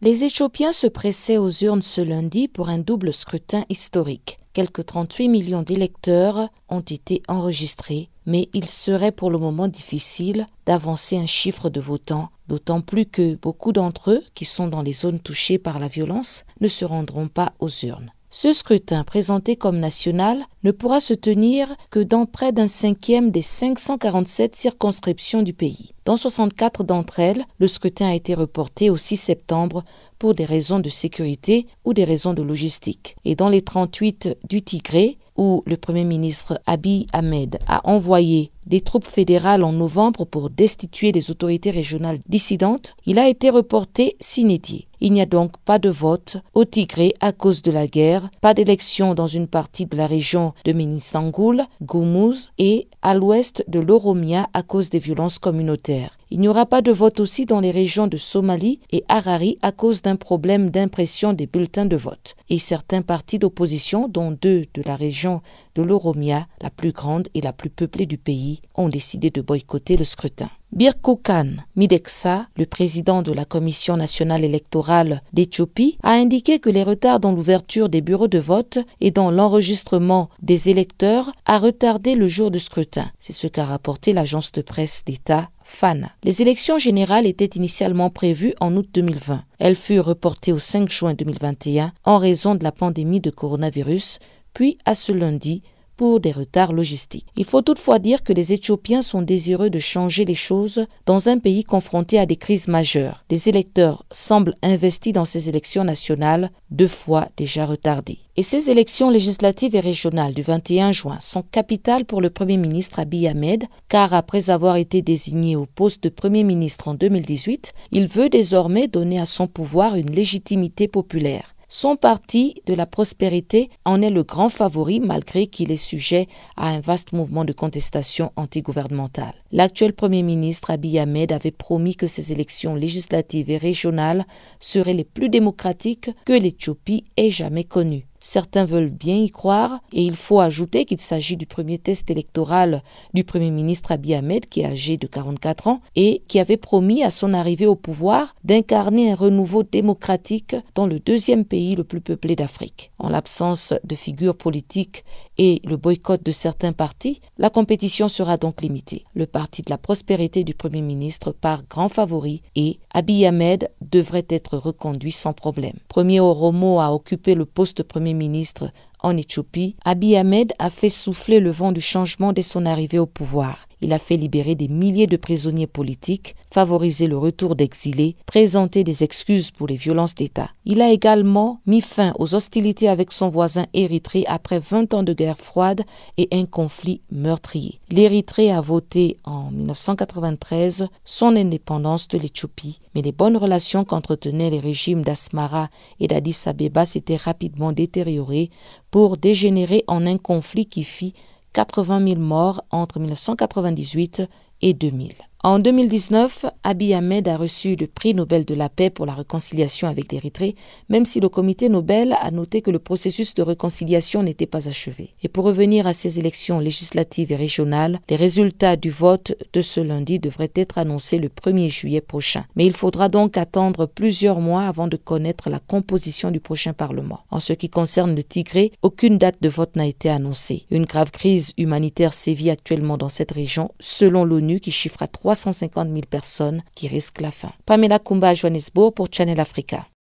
Les Éthiopiens se pressaient aux urnes ce lundi pour un double scrutin historique. Quelques 38 millions d'électeurs ont été enregistrés, mais il serait pour le moment difficile d'avancer un chiffre de votants, d'autant plus que beaucoup d'entre eux, qui sont dans les zones touchées par la violence, ne se rendront pas aux urnes. Ce scrutin, présenté comme national, ne pourra se tenir que dans près d'un cinquième des 547 circonscriptions du pays. Dans 64 d'entre elles, le scrutin a été reporté au 6 septembre pour des raisons de sécurité ou des raisons de logistique. Et dans les 38 du Tigré, où le Premier ministre Abiy Ahmed a envoyé des troupes fédérales en novembre pour destituer les autorités régionales dissidentes, il a été reporté s'inédier. Il n'y a donc pas de vote au Tigré à cause de la guerre, pas d'élection dans une partie de la région de Minisangoul, Goumouz et à l'ouest de l'Oromia à cause des violences communautaires. Il n'y aura pas de vote aussi dans les régions de Somalie et Harari à cause d'un problème d'impression des bulletins de vote. Et certains partis d'opposition, dont deux de la région de l'Oromia, la plus grande et la plus peuplée du pays, ont décidé de boycotter le scrutin. Birkoukan Mideksa, le président de la Commission nationale électorale d'Éthiopie, a indiqué que les retards dans l'ouverture des bureaux de vote et dans l'enregistrement des électeurs a retardé le jour du scrutin. C'est ce qu'a rapporté l'agence de presse d'État FANA. Les élections générales étaient initialement prévues en août 2020. Elles furent reportées au 5 juin 2021 en raison de la pandémie de coronavirus, puis à ce lundi pour des retards logistiques. Il faut toutefois dire que les Éthiopiens sont désireux de changer les choses dans un pays confronté à des crises majeures. Les électeurs semblent investis dans ces élections nationales, deux fois déjà retardées. Et ces élections législatives et régionales du 21 juin sont capitales pour le Premier ministre Abiy Ahmed, car après avoir été désigné au poste de Premier ministre en 2018, il veut désormais donner à son pouvoir une légitimité populaire. Son parti de la prospérité en est le grand favori malgré qu'il est sujet à un vaste mouvement de contestation antigouvernementale. L'actuel Premier ministre Abiy Ahmed avait promis que ces élections législatives et régionales seraient les plus démocratiques que l'Éthiopie ait jamais connues. Certains veulent bien y croire, et il faut ajouter qu'il s'agit du premier test électoral du Premier ministre Abiy Ahmed, qui est âgé de 44 ans, et qui avait promis à son arrivée au pouvoir d'incarner un renouveau démocratique dans le deuxième pays le plus peuplé d'Afrique. En l'absence de figures politiques et le boycott de certains partis, la compétition sera donc limitée. Le parti de la prospérité du Premier ministre part grand favori et Abiy Ahmed devrait être reconduit sans problème. Premier Oromo a occupé le poste Premier ministre en Éthiopie, Abiy Ahmed a fait souffler le vent du changement dès son arrivée au pouvoir. Il a fait libérer des milliers de prisonniers politiques, favoriser le retour d'exilés, présenter des excuses pour les violences d'État. Il a également mis fin aux hostilités avec son voisin Érythrée après 20 ans de guerre froide et un conflit meurtrier. L'Érythrée a voté en 1993 son indépendance de l'Éthiopie, mais les bonnes relations qu'entretenaient les régimes d'Asmara et d'Addis Abeba s'étaient rapidement détériorées pour dégénérer en un conflit qui fit 80 000 morts entre 1998 et 2000. En 2019, Abiy Ahmed a reçu le prix Nobel de la paix pour la réconciliation avec l'Érythrée, même si le comité Nobel a noté que le processus de réconciliation n'était pas achevé. Et pour revenir à ces élections législatives et régionales, les résultats du vote de ce lundi devraient être annoncés le 1er juillet prochain. Mais il faudra donc attendre plusieurs mois avant de connaître la composition du prochain Parlement. En ce qui concerne le Tigré, aucune date de vote n'a été annoncée. Une grave crise humanitaire sévit actuellement dans cette région, selon l'ONU qui chiffre à 350 000 personnes qui risquent la faim. Pamela Kumba, Johannesburg pour Channel Africa.